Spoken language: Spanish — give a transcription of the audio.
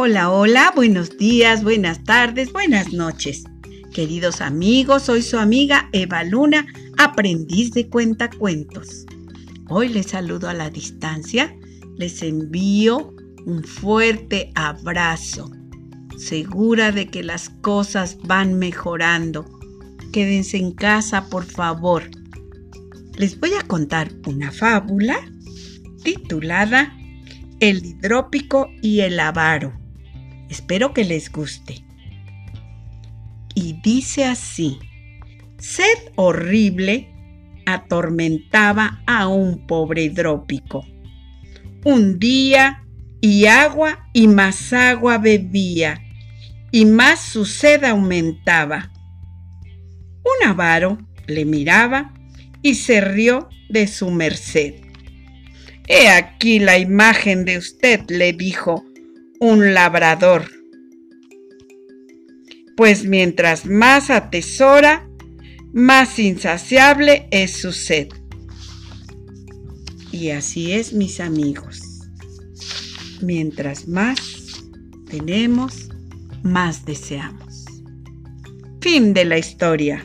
Hola, hola, buenos días, buenas tardes, buenas noches. Queridos amigos, soy su amiga Eva Luna, aprendiz de cuentacuentos. Hoy les saludo a la distancia, les envío un fuerte abrazo, segura de que las cosas van mejorando. Quédense en casa, por favor. Les voy a contar una fábula titulada El hidrópico y el avaro. Espero que les guste. Y dice así, sed horrible atormentaba a un pobre hidrópico. Un día y agua y más agua bebía, y más su sed aumentaba. Un avaro le miraba y se rió de su merced. He aquí la imagen de usted, le dijo un labrador. Pues mientras más atesora, más insaciable es su sed. Y así es, mis amigos. Mientras más tenemos, más deseamos. Fin de la historia.